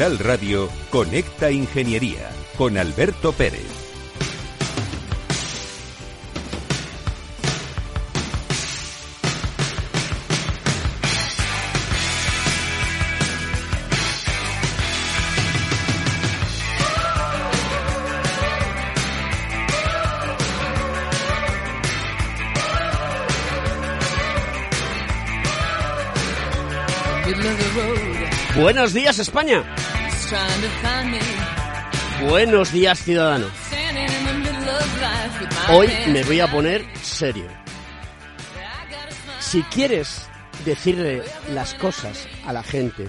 Radio, Conecta Ingeniería con Alberto Pérez. Buenos días España. Buenos días ciudadanos. Hoy me voy a poner serio. Si quieres decirle las cosas a la gente,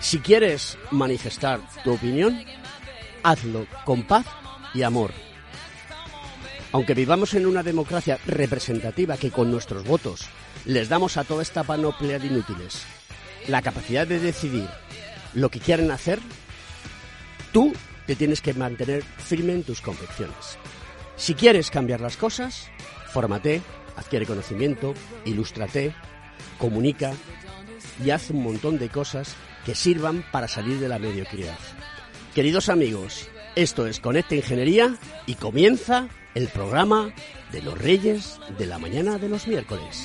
si quieres manifestar tu opinión, hazlo con paz y amor. Aunque vivamos en una democracia representativa que con nuestros votos les damos a toda esta panoplia de inútiles la capacidad de decidir lo que quieren hacer, tú te tienes que mantener firme en tus convicciones. Si quieres cambiar las cosas, fórmate, adquiere conocimiento, ilústrate, comunica y haz un montón de cosas que sirvan para salir de la mediocridad. Queridos amigos, esto es Conecta Ingeniería y comienza el programa de los Reyes de la mañana de los miércoles.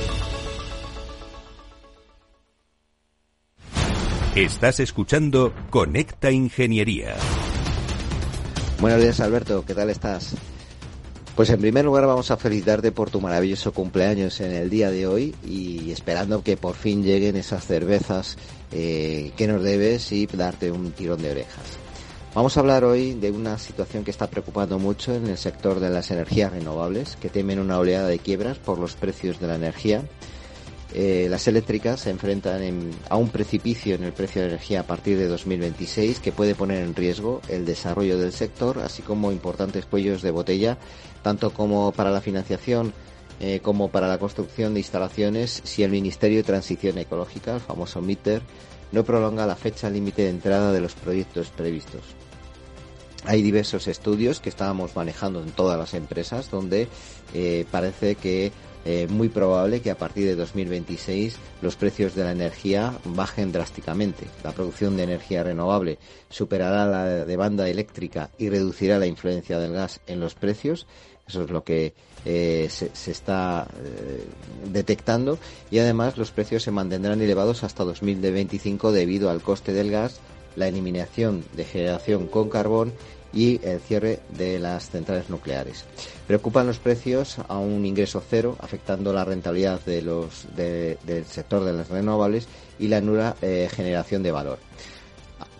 Estás escuchando Conecta Ingeniería. Buenos días Alberto, ¿qué tal estás? Pues en primer lugar vamos a felicitarte por tu maravilloso cumpleaños en el día de hoy y esperando que por fin lleguen esas cervezas eh, que nos debes y darte un tirón de orejas. Vamos a hablar hoy de una situación que está preocupando mucho en el sector de las energías renovables, que temen una oleada de quiebras por los precios de la energía eh, las eléctricas se enfrentan a un precipicio en el precio de energía a partir de 2026 que puede poner en riesgo el desarrollo del sector, así como importantes cuellos de botella, tanto como para la financiación eh, como para la construcción de instalaciones si el Ministerio de Transición Ecológica, el famoso MITER, no prolonga la fecha límite de entrada de los proyectos previstos. Hay diversos estudios que estábamos manejando en todas las empresas donde eh, parece que eh, muy probable que a partir de 2026 los precios de la energía bajen drásticamente. La producción de energía renovable superará la demanda eléctrica y reducirá la influencia del gas en los precios. Eso es lo que eh, se, está eh, detectando y además los precios se mantendrán elevados hasta 2025 debido al coste del gas, la eliminación de generación con carbón y el cierre de las centrales nucleares. Preocupan los precios a un ingreso cero, afectando la rentabilidad del sector de las renovables y la nula eh, generación de valor.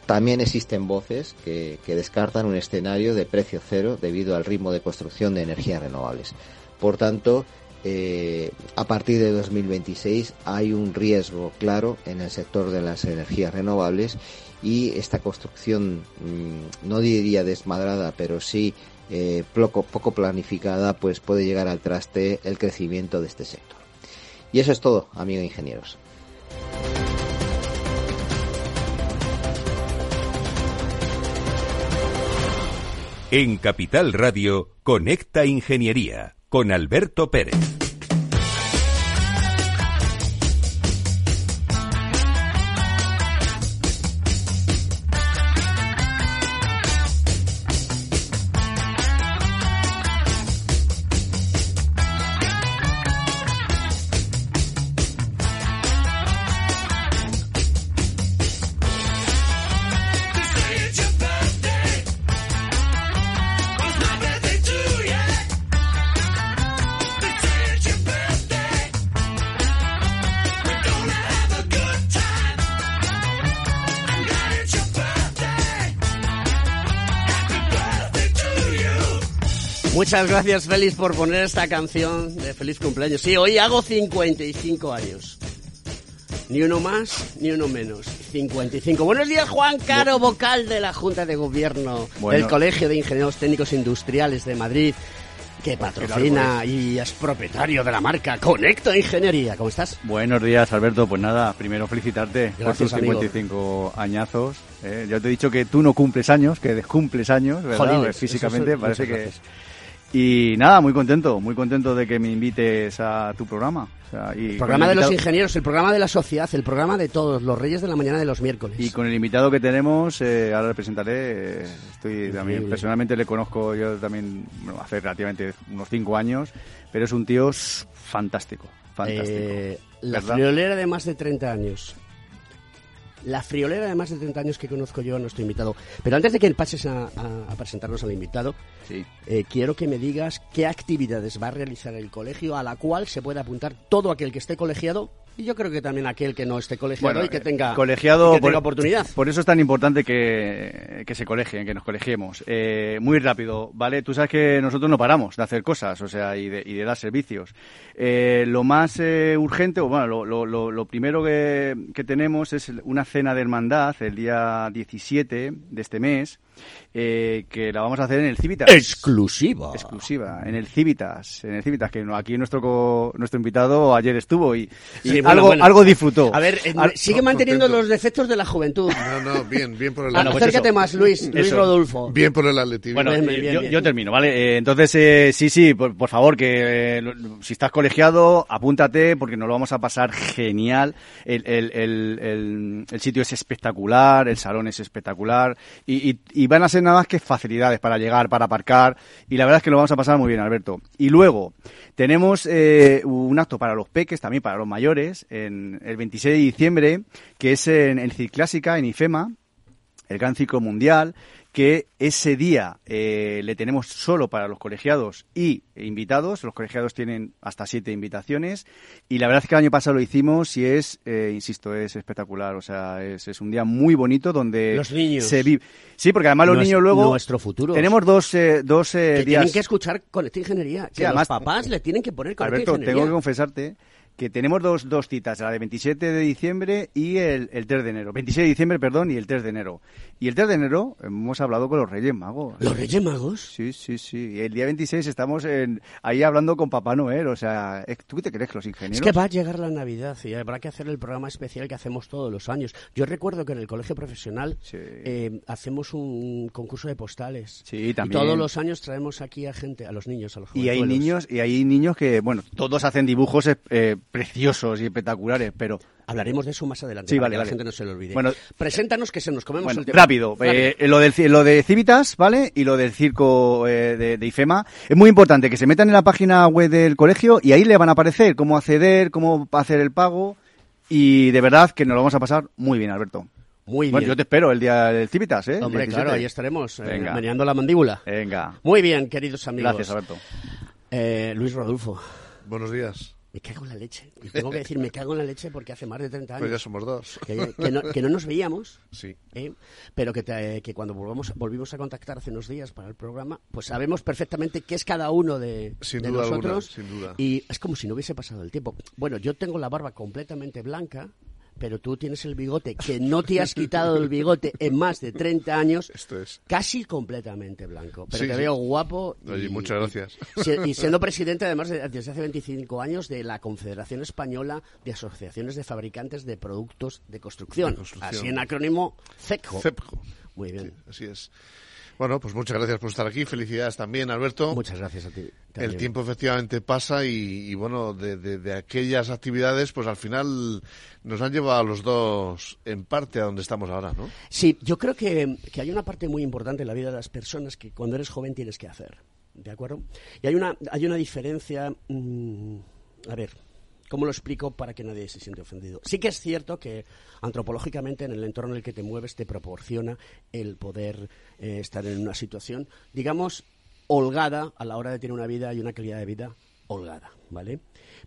También existen voces que, descartan un escenario de precio cero debido al ritmo de construcción de energías renovables. Por tanto, eh, a partir de 2026 hay un riesgo claro en el sector de las energías renovables y esta construcción, mm, no diría desmadrada, pero sí eh, poco, poco planificada, pues puede llegar al traste el crecimiento de este sector. Y eso es todo, amigos ingenieros. En Capital Radio, Conecta Ingeniería con Alberto Pérez. Muchas gracias, Félix, por poner esta canción de feliz cumpleaños. Sí, hoy hago 55 años. Ni uno más, ni uno menos. 55. Buenos días, Juan Caro, vocal de la Junta de Gobierno del Colegio de Ingenieros Técnicos Industriales de Madrid, que patrocina y es propietario de la marca Conecto Ingeniería. ¿Cómo estás? Buenos días, Alberto. Pues nada, primero felicitarte por tus 55 añazos. ¿eh? Ya te he dicho que tú no cumples años, que descumples años, ¿verdad? Físicamente parece que... Y nada, muy contento, muy contento de que me invites a tu programa. el programa de los ingenieros, el programa de la sociedad, el programa de todos, los Reyes de la Mañana de los miércoles. Y con el invitado que tenemos, eh, ahora le presentaré, estoy también, personalmente le conozco yo también hace relativamente unos cinco años, pero es un tío fantástico, fantástico. Eh, la friolera de más de 30 años la friolera de más de 30 años que conozco yo a nuestro invitado. Pero antes de que pases a, presentarnos al invitado, eh, quiero que me digas qué actividades va a realizar el colegio a la cual se puede apuntar todo aquel que esté colegiado y yo creo que también aquel que no esté colegiado y que tenga, colegiado por, oportunidad. Por eso es tan importante que, que se colegien, que nos colegiemos. Eh, muy rápido, ¿vale? Tú sabes que nosotros no paramos de hacer cosas, o sea, y de, y de dar servicios. Eh, lo más eh, urgente, o bueno, lo, lo, lo primero que, que tenemos es una cena de hermandad el día 17 de este mes eh, que la vamos a hacer en el Civitas. Exclusiva. Exclusiva, en el Civitas. En el Civitas, que aquí nuestro nuestro invitado ayer estuvo y, algo, algo disfrutó. A ver, sigue manteniendo los defectos de la juventud. No, no, bien, bien por el bueno, pues Acércate más, Luis, Luis Rodolfo. Bien por el atletismo. Bueno, yo, termino, ¿vale? Eh, entonces, eh, sí, sí, por, favor, que si estás colegiado, apúntate, porque nos lo vamos a pasar genial. El, el, el, el sitio es espectacular, el salón es espectacular y, y van a ser nada más que facilidades para llegar, para aparcar, y la verdad es que lo vamos a pasar muy bien, Alberto. Y luego, tenemos eh, un acto para los peques, también para los mayores, en el 26 de diciembre, que es en, el Ciclásica, en IFEMA, el Gran Ciclo Mundial, que ese día eh, le tenemos solo para los colegiados y invitados. Los colegiados tienen hasta siete invitaciones y la verdad es que el año pasado lo hicimos y es, eh, insisto, es espectacular. O sea, es, es, un día muy bonito donde los niños. se vive. Sí, porque además los niños luego nuestro futuro. Tenemos dos, eh, dos que días. Tienen que escuchar Conecta Ingeniería. Que además, los papás le tienen que poner Conecta Alberto, tengo que confesarte que tenemos dos, dos citas, la de 27 de diciembre y el, el 3 de enero. 26 de diciembre, perdón, y el 3 de enero. Y el 3 de enero hemos hablado con los Reyes Magos. ¿Los Reyes Magos? Sí, sí, sí. Y el día 26 estamos en, ahí hablando con Papá Noel. O sea, ¿eh, ¿tú qué te crees que los ingenieros? Es que va a llegar la Navidad y habrá que hacer el programa especial que hacemos todos los años. Yo recuerdo que en el colegio profesional Sí. eh, hacemos un concurso de postales. Sí, Y también. todos los años traemos aquí a gente, a los niños, a los Y hay niños, y hay niños que, bueno, todos hacen dibujos eh, preciosos y espectaculares, pero Hablaremos de eso más adelante, Sí, para vale, que vale. la gente no se lo olvide. Bueno, Preséntanos que se nos comemos Bueno, el rápido. Eh, lo, del, lo de Civitas, ¿vale? Y lo del circo eh, de, de IFEMA. Es muy importante que se metan en la página web del colegio y ahí le van a aparecer cómo acceder, cómo hacer el pago. Y de verdad que nos lo vamos a pasar muy bien, Alberto. Muy bien. Bueno, yo te espero el día del Civitas, ¿eh? Hombre, 17. claro, ahí estaremos, eh, meneando la mandíbula. Venga. Muy bien, queridos amigos. Gracias, Alberto. Eh, Luis Rodolfo, Buenos días. Me cago en la leche. Y tengo que decir, me cago en la leche porque hace más de 30 años Pues ya somos dos. que, que no, que no nos veíamos, Sí. ¿eh? pero que, te- que cuando volvamos, volvimos a contactar hace unos días para el programa, pues sabemos perfectamente qué es cada uno de, Sin de duda alguna, nosotros. sin duda. Y es como si no hubiese pasado el tiempo. Bueno, yo tengo la barba completamente blanca, pero tú tienes el bigote, que no te has quitado el bigote en más de 30 años, Esto es. casi completamente blanco. Pero Sí, te sí. veo guapo. Oye, muchas gracias. Y siendo presidente, además, de- desde hace 25 años de la Confederación Española de Asociaciones de Fabricantes de Productos de Construcción. De construcción. Así en acrónimo CEPCO. CEPCO. Muy bien. Así es. Bueno, pues muchas gracias por estar aquí. Felicidades también, Alberto. Muchas gracias a ti. El tiempo efectivamente pasa y, y bueno, de, de- de aquellas actividades, pues al final nos han llevado a los dos en parte a donde estamos ahora, ¿no? Sí, yo creo que, que hay una parte muy importante en la vida de las personas que cuando eres joven tienes que hacer. ¿De acuerdo? Y hay una, hay una diferencia. mm, a ver, ¿cómo lo explico para que nadie se siente ofendido? Sí que es cierto que antropológicamente en el entorno en el que te mueves te proporciona el poder eh, estar en una situación, digamos, holgada a la hora de tener una vida y una calidad de vida holgada, ¿vale?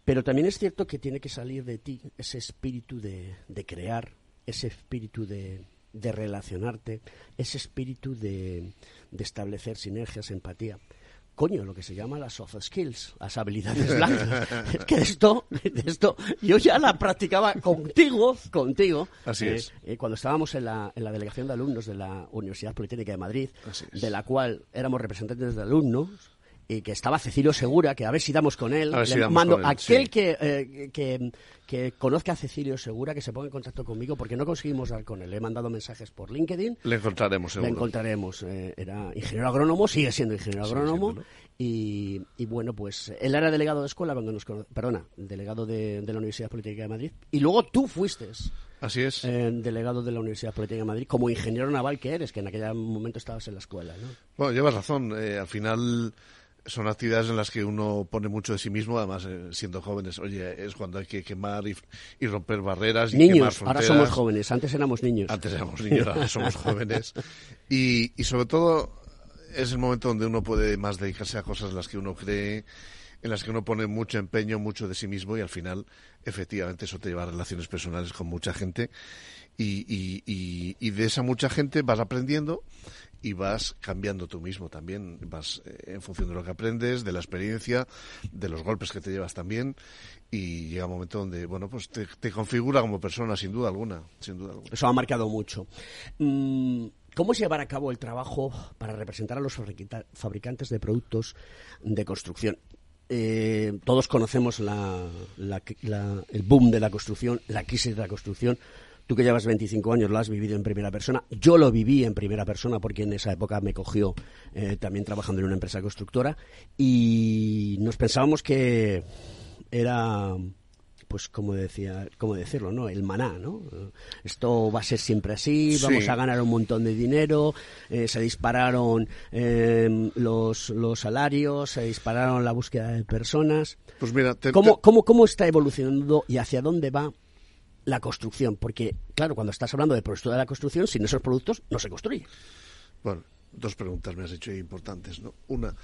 Pero también es cierto que tiene que salir de ti ese espíritu de, de crear, ese espíritu de, de relacionarte, ese espíritu de, de establecer sinergias, empatía. Coño, lo que se llama las soft skills, las habilidades blandas. Es que esto, esto, yo ya la practicaba contigo, contigo. Así eh, es. eh, cuando estábamos en la, en la delegación de alumnos de la Universidad Politécnica de Madrid, de la cual éramos representantes de alumnos, y que estaba Cecilio Segura, que a ver si damos con él. A si damos mando con él, aquel sí. que, eh, que, que conozca a Cecilio Segura, que se ponga en contacto conmigo, porque no conseguimos dar con él. Le he mandado mensajes por LinkedIn. Le encontraremos seguro. Le encontraremos. eh, era ingeniero agrónomo, sigue siendo ingeniero agrónomo. Y, y bueno, pues él era delegado de escuela cuando nos perdona, delegado de, de la Universidad Política de Madrid. Y luego tú fuiste Así es. eh, delegado de la Universidad Política de Madrid como ingeniero naval que eres, que en aquel momento estabas en la escuela, ¿no? Bueno, llevas razón. eh, al final son actividades en las que uno pone mucho de sí mismo, además eh, siendo jóvenes. Oye, es cuando hay que quemar y, y romper barreras y quemar Niños, fronteras. ahora somos jóvenes, antes éramos niños. Antes éramos niños, ahora somos jóvenes. Y, y sobre todo es el momento donde uno puede más dedicarse a cosas en las que uno cree, en las que uno pone mucho empeño, mucho de sí mismo y al final, efectivamente, eso te lleva a relaciones personales con mucha gente y de esa mucha gente vas aprendiendo y vas cambiando tú mismo también, vas eh, en función de lo que aprendes, de la experiencia, de los golpes que te llevas también y llega un momento donde, bueno, pues te, configura como persona, sin duda alguna, sin duda alguna. Eso ha marcado mucho. Mm, ¿Cómo es llevar a cabo el trabajo para representar a los fabricantes de productos de construcción? Eh, todos conocemos la- la- la- el boom de la construcción, la crisis de la construcción. Tú que llevas 25 años lo has vivido en primera persona. Yo lo viví en primera persona porque en esa época me cogió eh, también trabajando en una empresa constructora y nos pensábamos que era pues como decía, cómo decirlo, ¿no? El maná, ¿no? Esto va a ser siempre así, Sí. vamos a ganar un montón de dinero, eh, se dispararon eh, los, los salarios, se dispararon la búsqueda de personas. Pues mira, te- ¿Cómo, te- cómo, ¿Cómo está evolucionando y hacia dónde va la construcción? Porque, claro, cuando estás hablando de producto de la construcción, sin esos productos no se construye. Bueno, dos preguntas me has hecho importantes, ¿no? Una,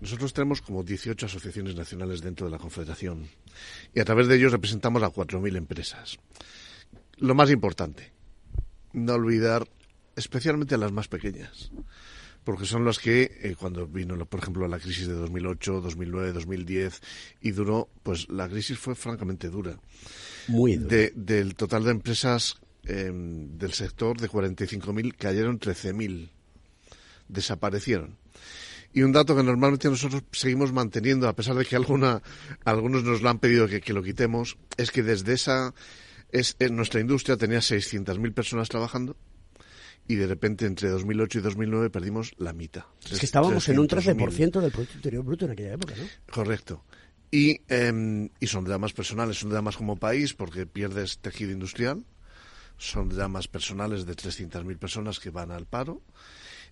nosotros tenemos como 18 asociaciones nacionales dentro de la Confederación y a través de ellos representamos a 4.000 empresas. Lo más importante, no olvidar especialmente a las más pequeñas, porque son los que, eh, cuando vino, por ejemplo, la crisis de 2008, 2009, 2010 y duró, pues la crisis fue francamente dura. Muy dura. del total de empresas em, del sector, de 45.000, cayeron 13.000. Desaparecieron. Y un dato que normalmente nosotros seguimos manteniendo, a pesar de que alguna, algunos nos lo han pedido que, que lo quitemos, es que desde esa, es, en nuestra industria tenía 600.000 personas trabajando y de repente entre 2008 y 2009 perdimos la mitad. Es que estábamos en un 13% del Producto Interior Bruto en aquella época, ¿no? Correcto. Y, eh, y son dramas personales, son dramas como país porque pierdes tejido industrial, son dramas personales de 300.000 personas que van al paro.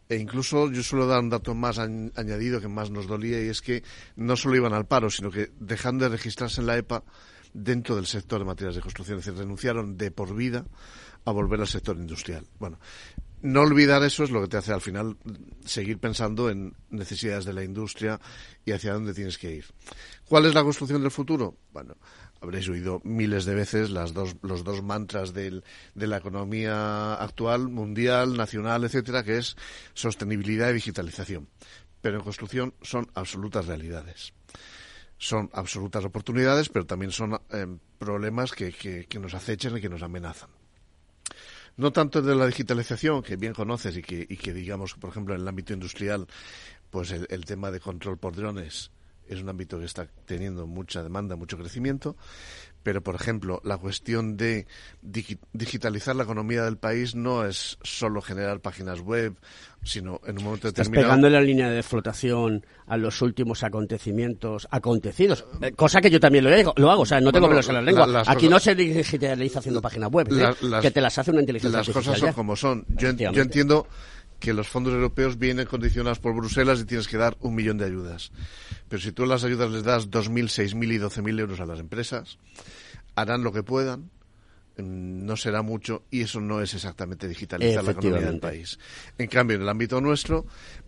E incluso yo suelo dar un dato más añadido que más nos dolía y es que no solo iban al paro, sino que dejando de registrarse en la EPA dentro del sector de materias de construcción, es decir, renunciaron de por vida a volver al sector industrial. Bueno, no olvidar eso es lo que te hace al final seguir pensando en necesidades de la industria y hacia dónde tienes que ir. ¿Cuál es la construcción del futuro? Bueno, habréis oído miles de veces las dos, los dos mantras de la economía actual, mundial, nacional, etcétera, que es sostenibilidad y digitalización. Pero en construcción son absolutas realidades. Son absolutas oportunidades, pero también son eh, problemas que, que nos acechan y que nos amenazan no tanto de la digitalización, que bien conoces y que, y que digamos, por ejemplo, en el ámbito industrial, pues el tema de control por drones es un ámbito que está teniendo mucha demanda, mucho crecimiento, pero por ejemplo, la cuestión de digitalizar la economía del país no es solo generar páginas web, sino en un momento Estás determinado. pegando la línea de flotación a los últimos acontecimientos acontecidos, eh, cosa que yo también lo hago, lo hago o sea, no tengo pelos en la lengua. las Aquí cosas- no se digitaliza haciendo páginas web, ¿eh? Las- las- que te las hace una inteligencia Las cosas artificial son ya. como son. Yo, en- yo entiendo que los fondos europeos vienen condicionados por Bruselas y tienes que dar un millón de ayudas. Pero si tú las ayudas les das 2.000, 6.000 y 12.000 euros a las empresas, harán lo que puedan, mm, no será mucho y eso no es exactamente digitalizar la economía del país. En cambio, en el ámbito nuestro,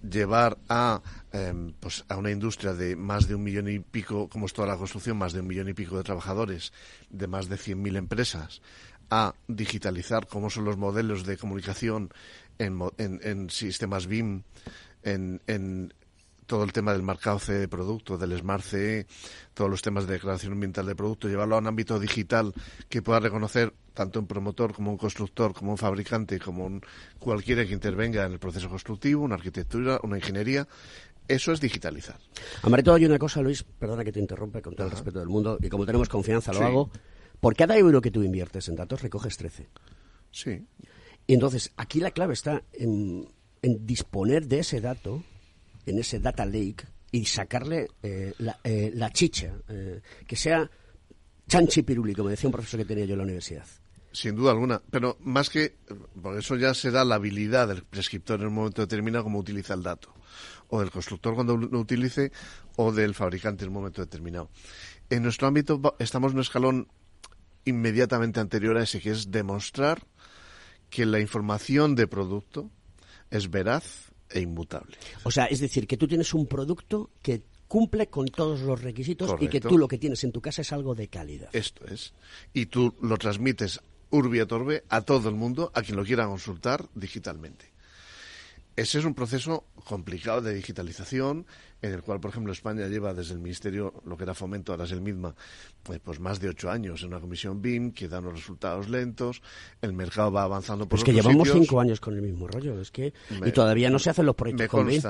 llevar a, em, pues a una industria de más de un millón y pico, como es toda la construcción, más de un millón y pico de trabajadores, de más de 100.000 empresas, a digitalizar cómo son los modelos de comunicación en, en- en sistemas BIM, en, en todo el tema del marcado CE de producto, del Smart CE, todos los temas de declaración ambiental de producto, llevarlo a un ámbito digital que pueda reconocer tanto un promotor como un constructor, como un fabricante, como un, cualquiera que intervenga en el proceso constructivo, una arquitectura, una ingeniería, eso es digitalizar. Todo, hay una cosa, Luis, perdona que te interrumpa con todo el respeto del mundo, y como tenemos confianza lo Sí. hago, por cada euro que tú inviertes en datos recoges 13. Sí. Y entonces, aquí la clave está en, disponer de ese dato, en ese data lake, y sacarle eh, la, eh, la chicha, eh, que sea chanchi piruli, como decía un profesor que tenía yo en la universidad. Sin duda alguna, pero más que, por eso ya se da la habilidad del prescriptor en un momento determinado cómo utiliza el dato, o del constructor cuando lo utilice, o del fabricante en un momento determinado. En nuestro ámbito estamos en un escalón inmediatamente anterior a ese, que es demostrar que la información de producto es veraz e inmutable. O sea, es decir, que tú tienes un producto que cumple con todos los requisitos y que tú lo que tienes en tu casa es algo de calidad. Esto es. Y tú lo transmites urbi et orbe a todo el mundo, a quien lo quiera consultar digitalmente. Ese es un proceso complicado de digitalización, en el cual, por ejemplo, España lleva desde el Ministerio, lo que era fomento, ahora es el MIDMA, pues, pues más de ocho años en una comisión BIM que da unos resultados lentos, el mercado va avanzando por Pues que llevamos sitios. cinco años con el mismo rollo, es que Me- y todavía no se hacen los proyectos Me con BIM.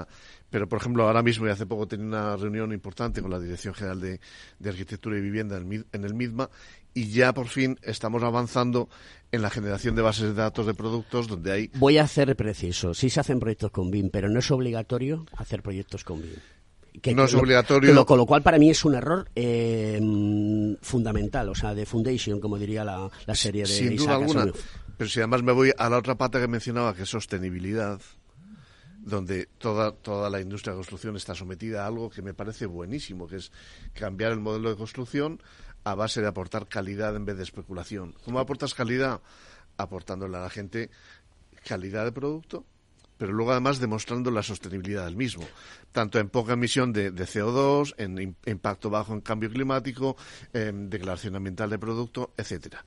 Pero, por ejemplo, ahora mismo y hace poco tenía una reunión importante con la Dirección General de, de Arquitectura y Vivienda en el, MID- en el MIDMA y ya por fin estamos avanzando en la generación de bases de datos de productos donde hay Voy a hacer preciso, sí se hacen proyectos con BIM, pero no es obligatorio hacer proyectos con BIM. No es lo- obligatorio. lo- con lo cual, para mí es un error eh, fundamental, o sea, de foundation, como diría la, la serie de sin duda alguna. Asimov. Pero si además me voy a la otra pata que mencionaba, que es sostenibilidad, donde toda, toda la industria de construcción está sometida a algo que me parece buenísimo, que es cambiar el modelo de construcción a base de aportar calidad en vez de especulación. ¿Cómo aportas calidad? Aportándole a la gente calidad de producto, pero luego además demostrando la sostenibilidad del mismo, tanto en poca emisión de, de CO2, en im- impacto bajo en cambio climático, en declaración ambiental de producto, etcétera.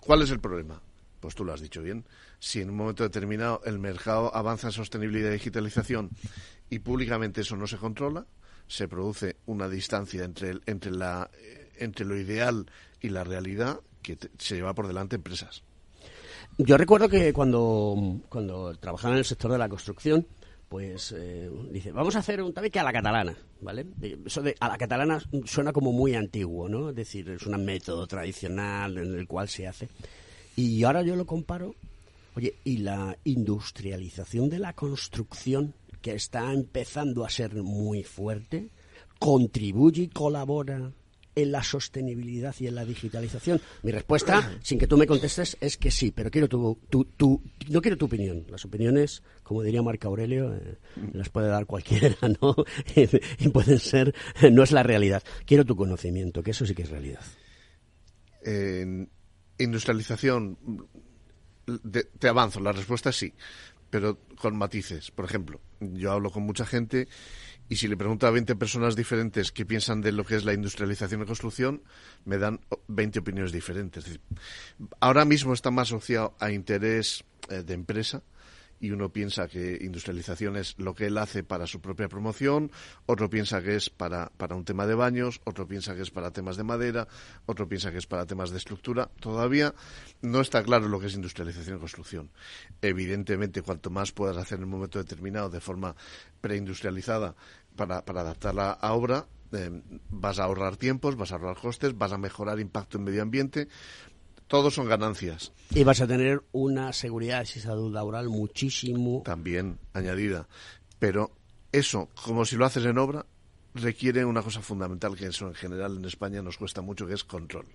¿Cuál es el problema? Pues tú lo has dicho bien, si en un momento determinado el mercado avanza en sostenibilidad y digitalización y públicamente eso no se controla, se produce una distancia entre, entre, la, eh, entre lo ideal y la realidad que te- se lleva por delante empresas. Yo recuerdo que cuando, cuando trabajaba en el sector de la construcción, pues eh, dice, vamos a hacer un tabique a la catalana, ¿vale? Eh, Eso de a la catalana suena como muy antiguo, ¿no? Es decir, es un método tradicional en el cual se hace. Y ahora yo lo comparo, oye, y la industrialización de la construcción, que está empezando a ser muy fuerte, contribuye y colabora en la sostenibilidad y en la digitalización? Mi respuesta, sin que tú me contestes, es que sí, pero quiero tu, tu, tu- no quiero tu opinión. Las opiniones, como diría Marco Aurelio, eh, las puede dar cualquiera, ¿no? y pueden ser, no es la realidad. Quiero tu conocimiento, que eso sí que es realidad. En industrialización, de- te avanzo, la respuesta es sí, pero con matices. Por ejemplo, yo hablo con mucha gente y si le pregunto a 20 personas diferentes qué piensan de lo que es la industrialización y construcción, me dan o- 20 opiniones diferentes. Ahora mismo está más asociado a interés eh, de empresa y uno piensa que industrialización es lo que él hace para su propia promoción, otro piensa que es para, para un tema de baños, otro piensa que es para temas de madera, otro piensa que es para temas de estructura. Todavía no está claro lo que es industrialización y construcción. Evidentemente, cuanto más puedas hacer en un momento determinado de forma preindustrializada para, para adaptarla a obra, eh, vas a ahorrar tiempos, vas a ahorrar costes, vas a mejorar impacto en medio ambiente. Todos son ganancias. Y vas a tener una seguridad y salud laboral muchísimo. también añadida. Pero eso, como si lo haces en obra, requiere una cosa fundamental que eso en general en España nos cuesta mucho, que es control.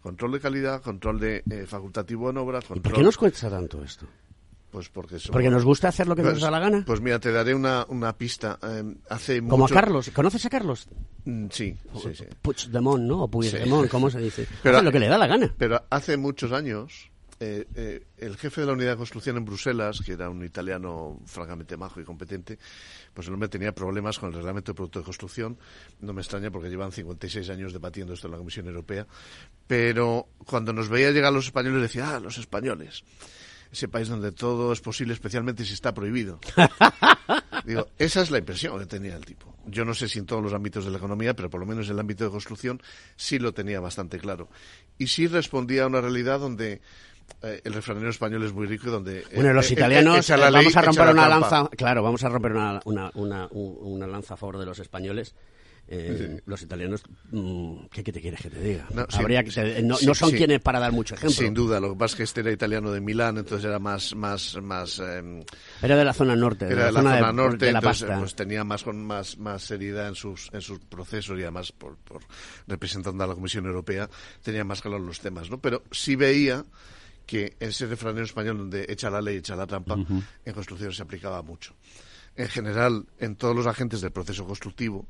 Control de calidad, control de eh, facultativo en obra, ¿Y control... por qué nos cuesta tanto esto? Pues porque somos- ¿Porque nos gusta hacer lo que Pues- nos da la gana? Pues mira, te daré una, una pista. Eh, hace Como mucho... a Carlos. ¿Conoces a Carlos? Mm, Sí, sí, sí. Puigdemont, ¿no? O Puigdemont, ¿cómo se dice? Pero- Hace lo que le da la gana. Pero hace muchos años, eh, eh, el jefe de la unidad de construcción en Bruselas, que era un italiano francamente majo y competente, pues el hombre tenía problemas con el reglamento de producto de construcción. No me extraña porque llevan 56 años debatiendo esto en la Comisión Europea. Pero cuando nos veía llegar los españoles, decía, ah, los españoles. Ese país donde todo es posible, especialmente si está prohibido. Digo, esa es la impresión que tenía el tipo. Yo no sé si en todos los ámbitos de la economía, pero por lo menos en el ámbito de construcción sí lo tenía bastante claro. Y sí respondía a una realidad donde eh, el refranero español es muy rico y donde... eh, Bueno, los eh, italianos, la eh, ley, vamos a romper la una trampa. lanza, claro, vamos a romper una, una, una, un- una lanza a favor de los españoles. Eh, Los italianos, mm, ¿qué, qué te quieres que te diga? No, sí, Habría que te- no, sí, no son sí. quienes para dar mucho ejemplo. Sin duda, lo que pasa es que este era italiano de Milán, entonces era más... más, más eh, Era de la zona norte, de era la, zona, de, norte, de la entonces pasta. pues, tenía más con más, más seriedad en sus, en sus procesos y además por, por representando a la Comisión Europea tenía más claro los temas, ¿no? Pero sí veía que ese refranero español donde echa la ley, echa la trampa, en construcción se aplicaba mucho. En general, en todos los agentes del proceso constructivo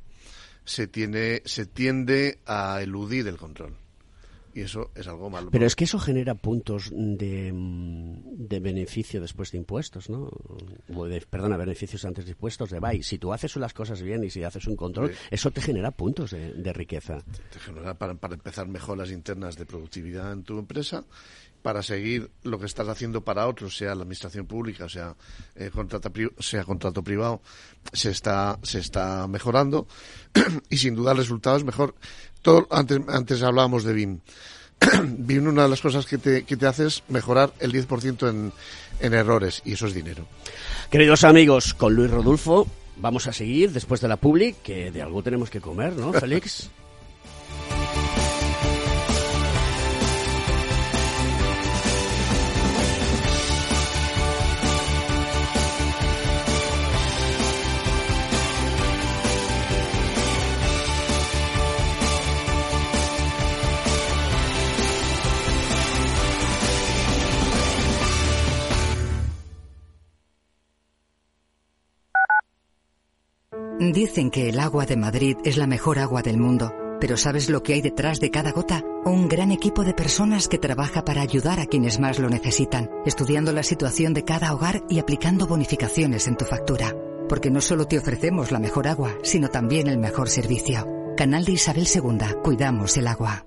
se tiene, se tiende a eludir el control. Y eso es algo malo. Pero es que eso genera puntos de, mm, de beneficio después de impuestos, ¿no? De, perdona, beneficios antes de impuestos de BAI. Si tú haces las cosas bien y si haces un control, Sí. eso te genera puntos de, de riqueza. te genera para, para empezar mejoras internas de productividad en tu empresa, para seguir lo que estás haciendo para otros, sea la administración pública, sea, eh, contrata pri- sea contrato privado, se está, se está mejorando y sin duda el resultado es mejor. Todo, antes, antes hablábamos de BIM. BIM una de las cosas que te, que te hace es mejorar el 10% en, en errores y eso es dinero. Queridos amigos, con Luis Rodulfo vamos a seguir después de la public, que de algo tenemos que comer, ¿no, Félix? Dicen que el agua de Madrid es la mejor agua del mundo, pero ¿sabes lo que hay detrás de cada gota? Un gran equipo de personas que trabaja para ayudar a quienes más lo necesitan, estudiando la situación de cada hogar y aplicando bonificaciones en tu factura. Porque no solo te ofrecemos la mejor agua, sino también el mejor servicio. Canal de Isabel II. Cuidamos el agua.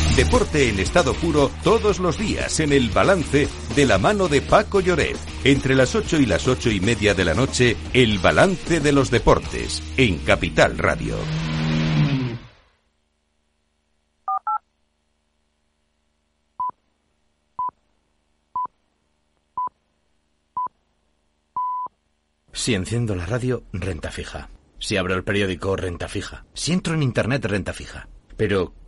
Deporte en estado puro todos los días en el balance de la mano de Paco Lloret. Entre las 8 y las ocho y media de la noche, el balance de los deportes en Capital Radio. Si enciendo la radio, renta fija. Si abro el periódico, renta fija. Si entro en Internet, renta fija. Pero,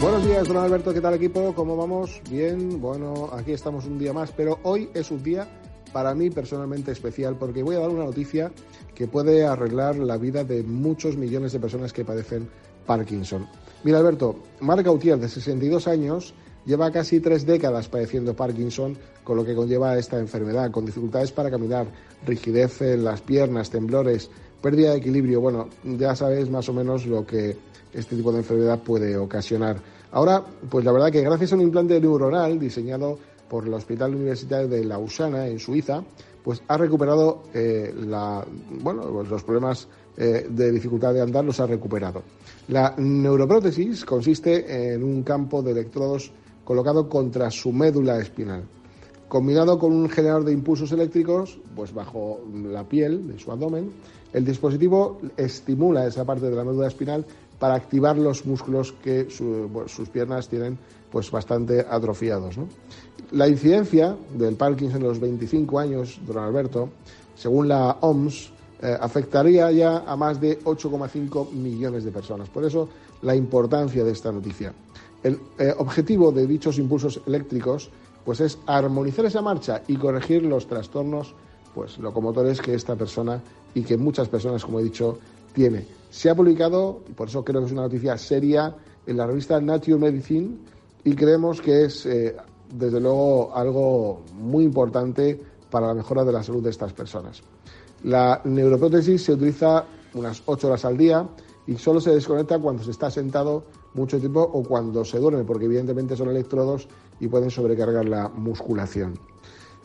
Buenos días, don Alberto, ¿qué tal equipo? ¿Cómo vamos? Bien, bueno, aquí estamos un día más, pero hoy es un día para mí personalmente especial porque voy a dar una noticia que puede arreglar la vida de muchos millones de personas que padecen Parkinson. Mira, Alberto, Marc Gautier, de 62 años, lleva casi tres décadas padeciendo Parkinson, con lo que conlleva esta enfermedad, con dificultades para caminar, rigidez en las piernas, temblores, pérdida de equilibrio. Bueno, ya sabes más o menos lo que este tipo de enfermedad puede ocasionar. Ahora, pues la verdad que gracias a un implante neuronal diseñado por el Hospital Universitario de Lausana, en Suiza, pues ha recuperado eh, pues los problemas eh, de dificultad de andar los ha recuperado. La neuroprótesis consiste en un campo de electrodos colocado contra su médula espinal. Combinado con un generador de impulsos eléctricos, pues bajo la piel de su abdomen, el dispositivo estimula esa parte de la médula espinal para activar los músculos que sus piernas tienen pues bastante atrofiados. La incidencia del Parkinson en los 25 años, don Alberto, según la OMS, eh, afectaría ya a más de 8,5 millones de personas. Por eso la importancia de esta noticia. El eh, objetivo de dichos impulsos eléctricos pues es armonizar esa marcha y corregir los trastornos pues locomotores que esta persona y que muchas personas, como he dicho, tiene. Se ha publicado, y por eso creo que es una noticia seria, en la revista Nature Medicine y creemos que es, eh, desde luego, algo muy importante para la mejora de la salud de estas personas. La neuroprótesis se utiliza unas 8 horas al día y solo se desconecta cuando se está sentado mucho tiempo o cuando se duerme, porque evidentemente son electrodos y pueden sobrecargar la musculación.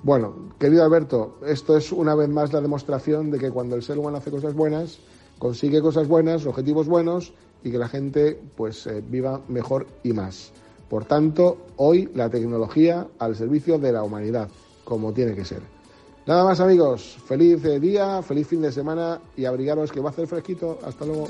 Bueno, querido Alberto, esto es una vez más la demostración de que cuando el ser humano hace cosas buenas, consigue cosas buenas, objetivos buenos y que la gente pues eh, viva mejor y más. Por tanto, hoy la tecnología al servicio de la humanidad, como tiene que ser. Nada más amigos, feliz eh, día, feliz fin de semana y abrigaros que va a hacer fresquito. Hasta luego.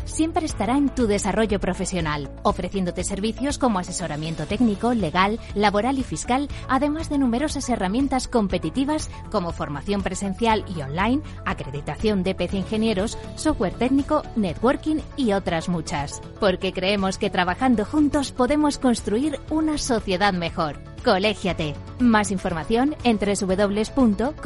Siempre estará en tu desarrollo profesional, ofreciéndote servicios como asesoramiento técnico, legal, laboral y fiscal, además de numerosas herramientas competitivas como formación presencial y online, acreditación de PC ingenieros, software técnico, networking y otras muchas. Porque creemos que trabajando juntos podemos construir una sociedad mejor. Colégiate. Más información en www.cogitim.es.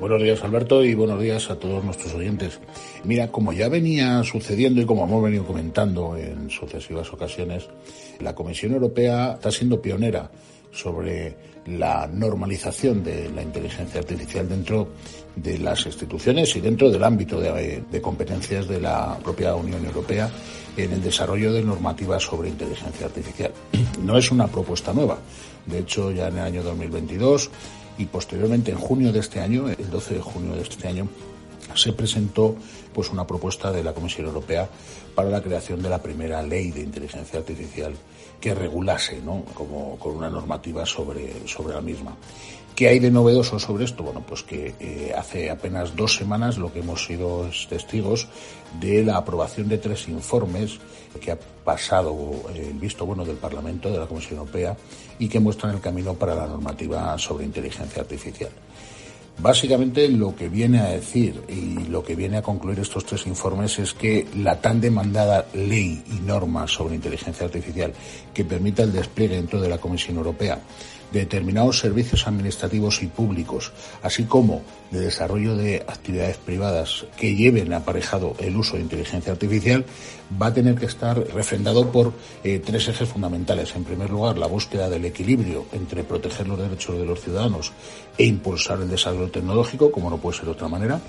Buenos días Alberto y buenos días a todos nuestros oyentes. Mira, como ya venía sucediendo y como hemos venido comentando en sucesivas ocasiones, la Comisión Europea está siendo pionera sobre la normalización de la inteligencia artificial dentro de las instituciones y dentro del ámbito de, de, competencias de la propia Unión Europea en el desarrollo de normativas sobre inteligencia artificial. No es una propuesta nueva. De hecho, ya en el año 2022 y posteriormente en junio de este año, el 12 de junio de este año, se presentó pues una propuesta de la Comisión Europea para la creación de la primera ley de inteligencia artificial que regulase, ¿no? Como con una normativa sobre, sobre la misma. ¿Qué hay de novedoso sobre esto? Bueno, pues que eh, hace apenas dos semanas lo que hemos sido testigos de la aprobación de tres informes que ha pasado el visto bueno del Parlamento, de la Comisión Europea, y que muestran el camino para la normativa sobre inteligencia artificial. Básicamente lo que viene a decir y lo que viene a concluir estos tres informes es que la tan demandada ley y norma sobre inteligencia artificial que permita el despliegue dentro de la Comisión Europea de determinados servicios administrativos y públicos, así como de desarrollo de actividades privadas que lleven aparejado el uso de inteligencia artificial, va a tener que estar refrendado por eh, tres ejes fundamentales. En primer lugar, la búsqueda del equilibrio entre proteger los derechos de los ciudadanos e impulsar el desarrollo tecnológico, como no puede ser de otra manera.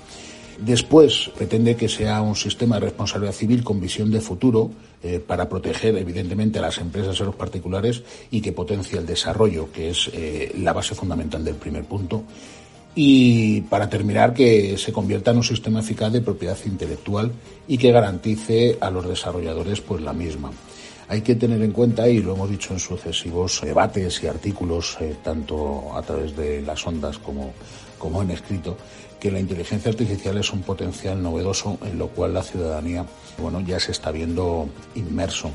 Después, pretende que sea un sistema de responsabilidad civil con visión de futuro eh, para proteger, evidentemente, a las empresas y a los particulares y que potencie el desarrollo, que es eh, la base fundamental del primer punto. Y para terminar, que se convierta en un sistema eficaz de propiedad intelectual y que garantice a los desarrolladores pues la misma. Hay que tener en cuenta, y lo hemos dicho en sucesivos debates y artículos, eh, tanto a través de las ondas como, como en escrito, que la inteligencia artificial es un potencial novedoso en lo cual la ciudadanía bueno, ya se está viendo inmerso.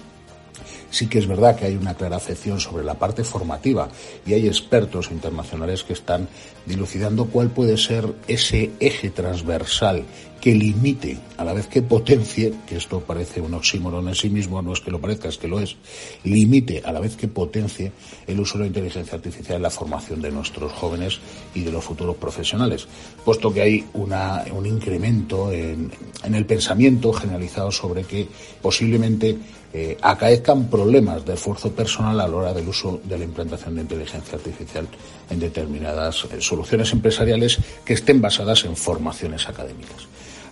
Sí que es verdad que hay una clara afección sobre la parte formativa y hay expertos internacionales que están dilucidando cuál puede ser ese eje transversal que limite, a la vez que potencie, que esto parece un oxímoron en sí mismo, no es que lo parezca, es que lo es, limite, a la vez que potencie el uso de la inteligencia artificial en la formación de nuestros jóvenes y de los futuros profesionales, puesto que hay una, un incremento en, el pensamiento generalizado sobre que posiblemente eh, acaezcan problemas de esfuerzo personal a la hora del uso de la implantación de inteligencia artificial en determinadas eh, soluciones empresariales que estén basadas en formaciones académicas.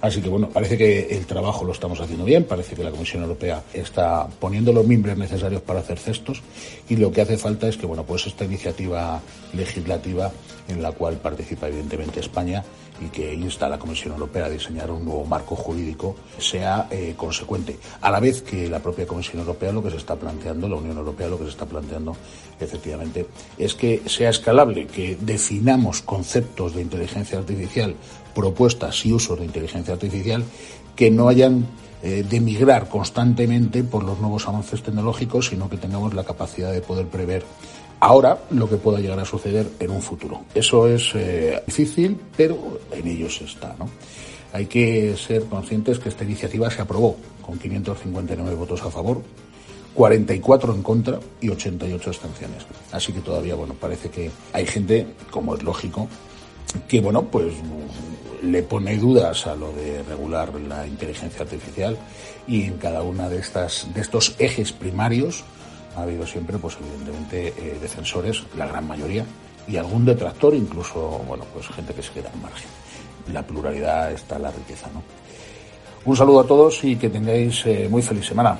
Así que bueno, parece que el trabajo lo estamos haciendo bien, parece que la Comisión Europea está poniendo los mimbres necesarios para hacer cestos y lo que hace falta es que bueno, pues esta iniciativa legislativa en la cual participa evidentemente España y que insta a la Comisión Europea a diseñar un nuevo marco jurídico sea eh, consecuente. A la vez que la propia Comisión Europea lo que se está planteando, la Unión Europea lo que se está planteando efectivamente es que sea escalable, que definamos conceptos de inteligencia artificial, propuestas y usos de inteligencia artificial que no hayan eh, de migrar constantemente por los nuevos avances tecnológicos, sino que tengamos la capacidad de poder prever ahora lo que pueda llegar a suceder en un futuro. Eso es eh, difícil, pero en ellos está. ¿no? Hay que ser conscientes que esta iniciativa se aprobó con 559 votos a favor, 44 en contra y 88 abstenciones. Así que todavía, bueno, parece que hay gente, como es lógico, que, bueno, pues le pone dudas a lo de regular la inteligencia artificial y en cada una de estas de estos ejes primarios ha habido siempre, pues evidentemente, eh, defensores, la gran mayoría, y algún detractor, incluso, bueno, pues gente que se queda al margen. La pluralidad está la riqueza, ¿no? Un saludo a todos y que tengáis eh, muy feliz semana.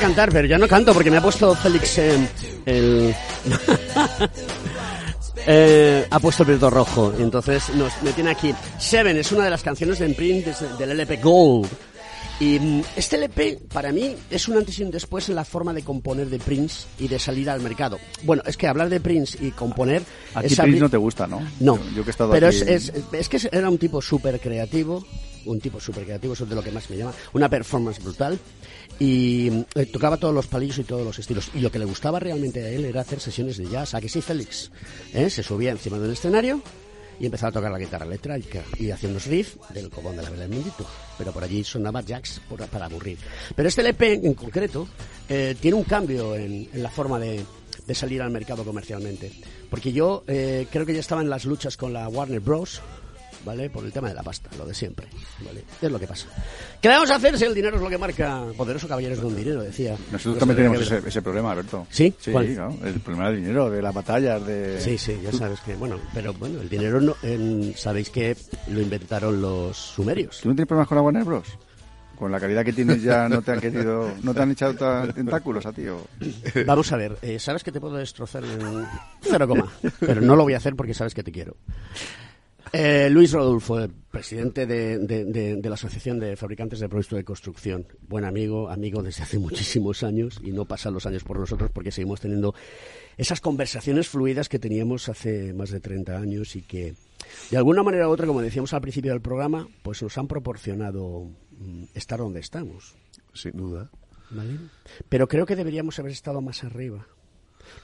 Cantar, pero ya no canto porque me ha puesto Félix eh, el... eh, ha puesto el piloto rojo y entonces nos, me tiene aquí. Seven es una de las canciones de print del LP Gold Y mm, este LP, para mí, es un antes y un después en la forma de componer de Prince y de salir al mercado. Bueno, es que hablar de Prince y componer... A ti Prince abrir- no te gusta, ¿no? No, Yo, yo que he estado pero aquí- es, es, es que era un tipo súper creativo, un tipo súper creativo, eso es de lo que más me llama, una performance brutal y eh, tocaba todos los palillos y todos los estilos. Y lo que le gustaba realmente a él era hacer sesiones de jazz, a que sí, Félix. ¿Eh? Se subía encima del escenario y empezaba a tocar la guitarra eléctrica y hacía unos riffs del cobón de la vela del mundito. Pero por allí sonaba jazz para aburrir. Pero este LP en concreto eh, tiene un cambio en, en la forma de, de salir al mercado comercialmente. Porque yo eh, creo que ya estaba en las luchas con la Warner Bros. ¿Vale? Por el tema de la pasta, lo de siempre. ¿Vale? Es lo que pasa. ¿Qué vamos a hacer si el dinero es lo que marca? Poderoso caballeros con dinero, decía. Nosotros también tenemos ese, ese problema, Alberto. ¿Sí? Sí, ¿Cuál? claro, el problema del dinero, de las batallas, de... Sí, sí, ya sabes que, bueno, pero bueno, el dinero no, en- sabéis que lo inventaron los sumerios. ¿Tú no tienes problemas con la Warner Bros? Con la calidad que tienes ya no te han querido, no te han echado tentáculos a ti. Vamos a ver, eh, sabes que te puedo destrozar en cero coma, pero no lo voy a hacer porque sabes que te quiero. Eh, Luis Rodolfo, el presidente de, de- de- de la Asociación de Fabricantes de Productos de Construcción. Buen amigo, amigo desde hace muchísimos años y no pasan los años por nosotros porque seguimos teniendo esas conversaciones fluidas que teníamos hace más de 30 años y que, de alguna manera u otra, como decíamos al principio del programa, pues nos han proporcionado mm, estar donde estamos. Sin duda. ¿vale? Pero creo que deberíamos haber estado más arriba.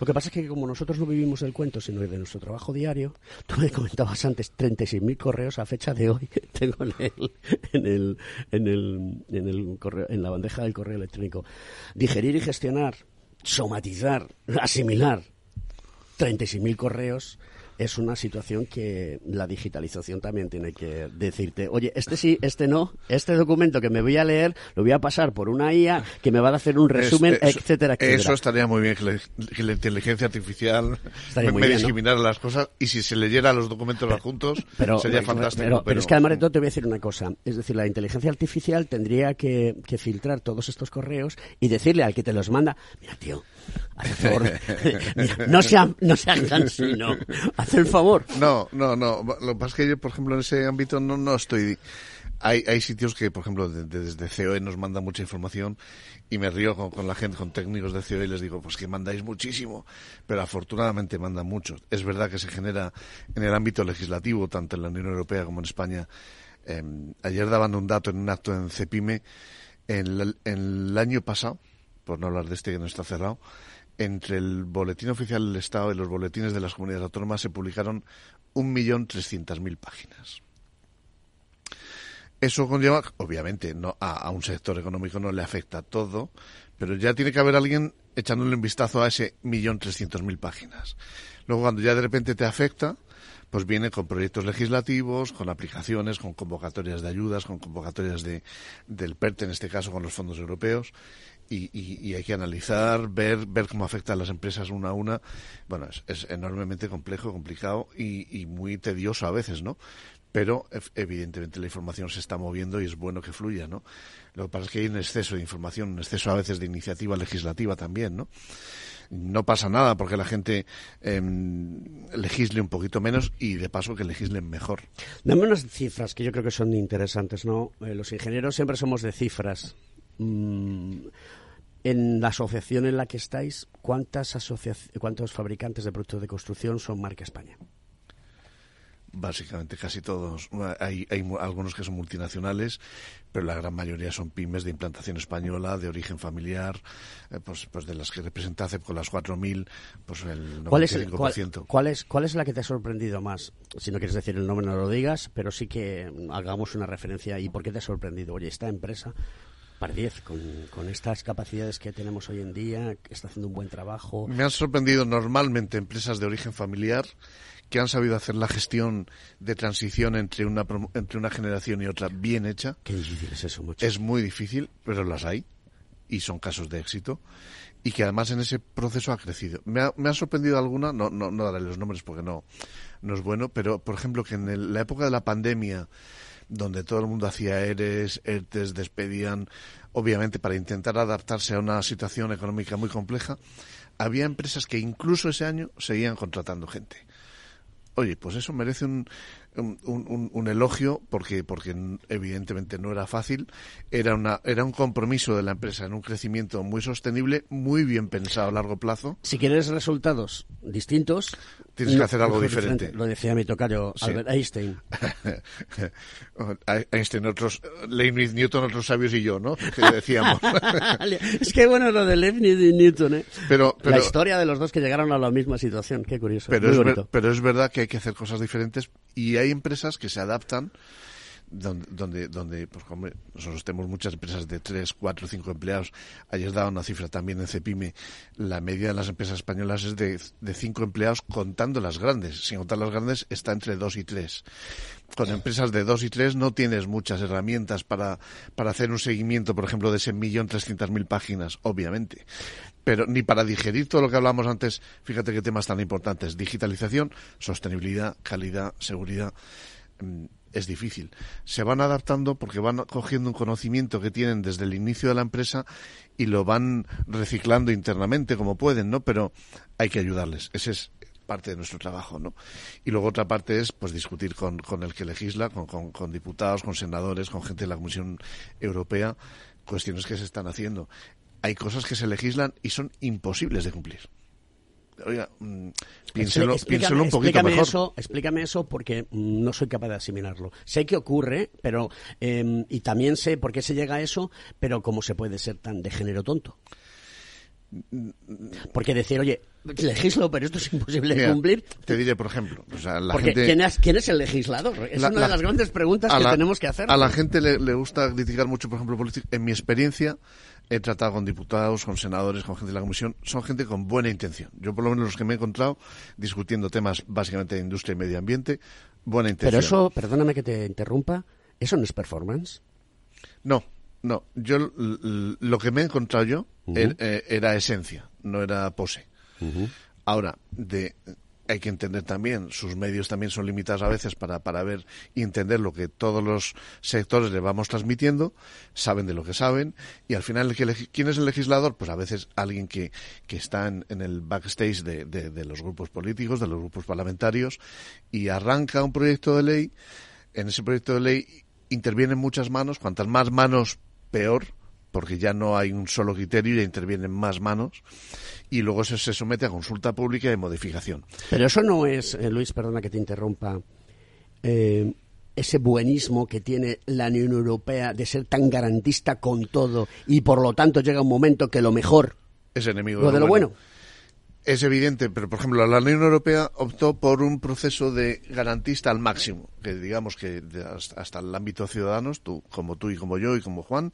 Lo que pasa es que como nosotros no vivimos del cuento, sino de nuestro trabajo diario, tú me comentabas antes 36.000 correos a fecha de hoy tengo en el, en el, en el, en el correo, en la bandeja del correo electrónico. Digerir y gestionar, somatizar, asimilar 36.000 correos es una situación que la digitalización también tiene que decirte, oye, este sí, este no, este documento que me voy a leer lo voy a pasar por una IA que me va a hacer un resumen, Es- eso- etcétera, etcétera. Eso estaría muy bien, que, la- que la inteligencia artificial Estaría me, me bien, ¿no? discriminara las cosas y si se leyera los documentos adjuntos pero, sería pero- fantástico. Pero, pero es que además de todo te voy a decir una cosa. Es decir, la inteligencia artificial tendría que, que filtrar todos estos correos y decirle al que te los manda, mira tío, haz el favor, mira, no sea, no sea cansino, el favor. No, no, no. Lo que pasa es que yo, por ejemplo, en ese ámbito no, no estoy... Hay, hay sitios que, por ejemplo, de- de- desde COE nos mandan mucha información y me río con, la gente, con técnicos de COE y les digo, pues que mandáis muchísimo, pero afortunadamente mandan mucho. Es verdad que se genera en el ámbito legislativo, tanto en la Unión Europea como en España. Eh, ayer daban un dato en un acto en CEPIME, en el año pasado, por no hablar de este que no está cerrado, entre el Boletín Oficial del Estado y los boletines de las comunidades autónomas se publicaron 1.300.000 páginas. Eso conlleva, obviamente, no a, un sector económico no le afecta todo, pero ya tiene que haber alguien echándole un vistazo a ese millón trescientos mil páginas. Luego, cuando ya de repente te afecta, pues viene con proyectos legislativos, con aplicaciones, con convocatorias de ayudas, con convocatorias de, del PERTE, en este caso con los fondos europeos, y, y- hay que analizar, ver, ver cómo afecta a las empresas una a una. Bueno, es, es enormemente complejo, complicado y, muy tedioso a veces, ¿no? Pero evidentemente la información se está moviendo y es bueno que fluya, ¿no? Lo que pasa es que hay un exceso de información, un exceso a veces de iniciativa legislativa también, ¿no? No pasa nada porque la gente em, legisle un poquito menos y de paso que legislen mejor. Dame unas cifras que yo creo que son interesantes, ¿no? Eh, los ingenieros siempre somos de cifras. Mm, en la asociación en la que estáis, ¿cuántas ¿cuántos fabricantes de productos de construcción son marca España? Básicamente casi todos. Hay, algunos que son multinacionales, pero la gran mayoría son pymes de implantación española, de origen familiar, eh, pues, pues de las que representa con las 4.000, pues el 95%. ¿Cuál es, el- cuál, cuál es, ¿Cuál es la que te ha sorprendido más? Si no quieres decir el nombre, no lo digas, pero sí que hagamos una referencia. ¿Y por qué te ha sorprendido? Oye, esta empresa, par 10, con, con estas capacidades que tenemos hoy en día, que está haciendo un buen trabajo. Me han sorprendido normalmente empresas de origen familiar que han sabido hacer la gestión de transición entre una, entre una generación y otra bien hecha. Qué difícil es eso, mucho. Es muy difícil, pero las hay y son casos de éxito y que además en ese proceso ha crecido. Me ha, me ha sorprendido alguna, no, no, no daré los nombres porque no, no es bueno, pero por ejemplo que en el- la época de la pandemia, donde todo el mundo hacía ERES, ERTES, despedían, obviamente para intentar adaptarse a una situación económica muy compleja, había empresas que incluso ese año seguían contratando gente. Oye, pues eso merece un, un, un- elogio porque porque evidentemente no era fácil era una era un compromiso de la empresa en un crecimiento muy sostenible muy bien pensado a largo plazo Si quieres resultados distintos, Tienes que no- hacer algo mejor diferente. Lo decía mi tocayo Sí. Albert Einstein. Einstein otros Leibniz Newton otros sabios y yo no que decíamos es que bueno lo de Leibniz y Newton, ¿eh? Pero- pero- la historia de los dos que llegaron a la misma situación, qué curioso. pero muy es, ver- pero es verdad que hay que hacer cosas diferentes y hay empresas que se adaptan donde, donde, donde pues, hombre, nosotros tenemos muchas empresas de 3, 4, 5 empleados. Ayer daba una cifra también en Cepime. La media de las empresas españolas es de, de 5 empleados contando las grandes. Sin contar las grandes está entre 2 y 3. Con empresas de 2 y 3 no tienes muchas herramientas para, para hacer un seguimiento, por ejemplo, de ese millón trescientas mil páginas, obviamente. Pero ni para digerir todo lo que hablamos antes, fíjate qué temas tan importantes. Digitalización, sostenibilidad, calidad, seguridad mm, es difícil. Se van adaptando porque van cogiendo un conocimiento que tienen desde el inicio de la empresa y lo van reciclando internamente como pueden, ¿no? Pero hay que ayudarles. Ese es parte de nuestro trabajo, ¿no? Y luego otra parte es, pues, discutir con, con el que legisla, con, con, con diputados, con senadores, con gente de la Comisión Europea, cuestiones que se están haciendo. Hay cosas que se legislan y son imposibles de cumplir. Oiga, mm, piénselo, Expli- explícame- piénselo un poquito explícame mejor. Eso, explícame eso porque no soy capaz de asimilarlo. Sé que ocurre, pero eh, y también sé por qué se llega a eso, pero cómo se puede ser tan de género tonto. Porque decir, oye, legislo, pero esto es imposible de cumplir. Te diré, por ejemplo, o sea, la Porque gente... ¿quién, es, quién es el legislador? Es La- una la- de las grandes preguntas que la- tenemos que hacer. A la gente le, le gusta criticar mucho, por ejemplo. En mi experiencia, he tratado con diputados, con senadores, con gente de la comisión. Son gente con buena intención. Yo, por lo menos, los que me he encontrado discutiendo temas básicamente de industria y medio ambiente, buena intención. Pero eso, perdóname que te interrumpa, ¿eso no es performance? No, no. Yo lo que me he encontrado yo er- eh, era esencia, no era pose. Ahora, de hay que entender también, sus medios también son limitados a veces para, para ver y entender lo que todos los sectores le vamos transmitiendo, saben de lo que saben, y al final, ¿quién es el legislador? Pues a veces alguien que, que está en, en el backstage de, de- de los grupos políticos, de los grupos parlamentarios, y arranca un proyecto de ley, en ese proyecto de ley intervienen muchas manos, cuantas más manos, peor, porque ya no hay un solo criterio, ya intervienen más manos, y luego se, se somete a consulta pública y modificación. Pero eso no es, eh, Luis, perdona que te interrumpa, eh, ese buenismo que tiene la Unión Europea de ser tan garantista con todo y por lo tanto llega un momento que lo mejor, Es enemigo lo de lo bueno. Es evidente, pero por ejemplo, la Unión Europea optó por un proceso de garantista al máximo, que digamos que de hasta, hasta el ámbito ciudadanos, tú, como tú y como yo y como Juan,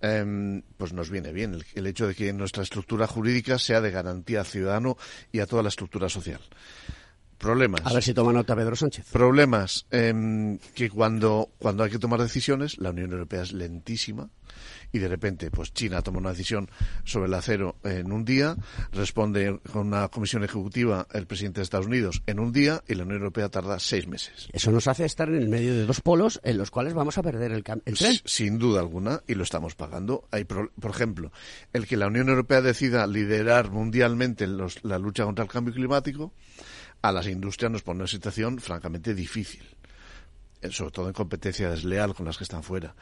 em, pues nos viene bien el, el hecho de que nuestra estructura jurídica sea de garantía al ciudadano y a toda la estructura social. Problemas. A ver si toma nota Pedro Sánchez. Problemas em, que cuando, cuando hay que tomar decisiones, la Unión Europea es lentísima y de repente, pues China toma una decisión sobre el acero en un día, responde con una comisión ejecutiva el presidente de Estados Unidos en un día y la Unión Europea tarda seis meses. Eso nos hace estar en el medio de dos polos en los cuales vamos a perder el, el tren. Sin duda alguna, y lo estamos pagando. Hay, pro- por ejemplo, el que la Unión Europea decida liderar mundialmente los- la lucha contra el cambio climático, a las industrias nos pone una situación francamente difícil, eh, sobre todo en competencia desleal con las que están fuera.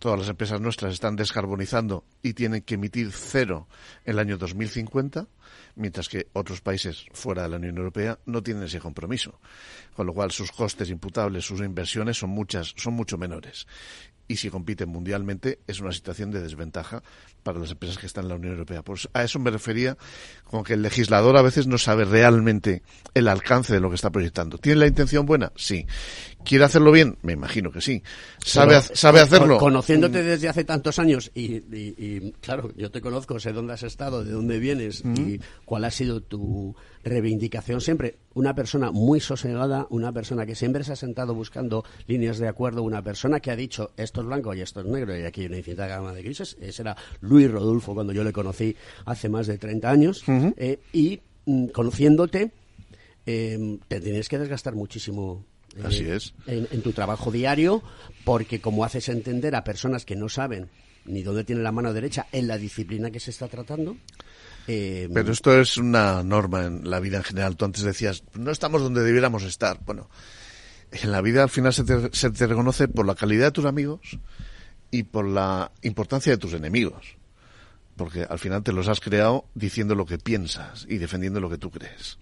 Todas las empresas nuestras están descarbonizando y tienen que emitir cero el año 2050, mientras que otros países fuera de la Unión Europea no tienen ese compromiso. Con lo cual sus costes imputables, sus inversiones son muchas, son mucho menores. Y si compiten mundialmente es una situación de desventaja para las empresas que están en la Unión Europea. Pues a eso me refería con que el legislador a veces no sabe realmente el alcance de lo que está proyectando. ¿Tiene la intención buena? Sí. ¿Quiere hacerlo bien? Me imagino que sí. ¿Sabe, Pero, sabe con- hacerlo? Conociéndote desde hace tantos años y, y- y, claro, yo te conozco, sé dónde has estado, de dónde vienes y cuál ha sido tu reivindicación siempre. Una persona muy sosegada, una persona que siempre se ha sentado buscando líneas de acuerdo, una persona que ha dicho esto es blanco y esto es negro y aquí hay una infinita gama de grises. Ese era Luis Rodolfo cuando yo le conocí hace más de 30 años. Eh, y mm, conociéndote, eh, te tienes que desgastar muchísimo eh, Así es. en, en tu trabajo diario, porque como haces entender a personas que no saben ni dónde tiene la mano derecha en la disciplina que se está tratando. eh, Pero esto es una norma en la vida en general. Tú antes decías, no estamos donde debiéramos estar. Bueno, En la vida al final se te, se te reconoce por la calidad de tus amigos y por la importancia de tus enemigos. Porque al final te los has creado diciendo lo que piensas y defendiendo lo que tú crees.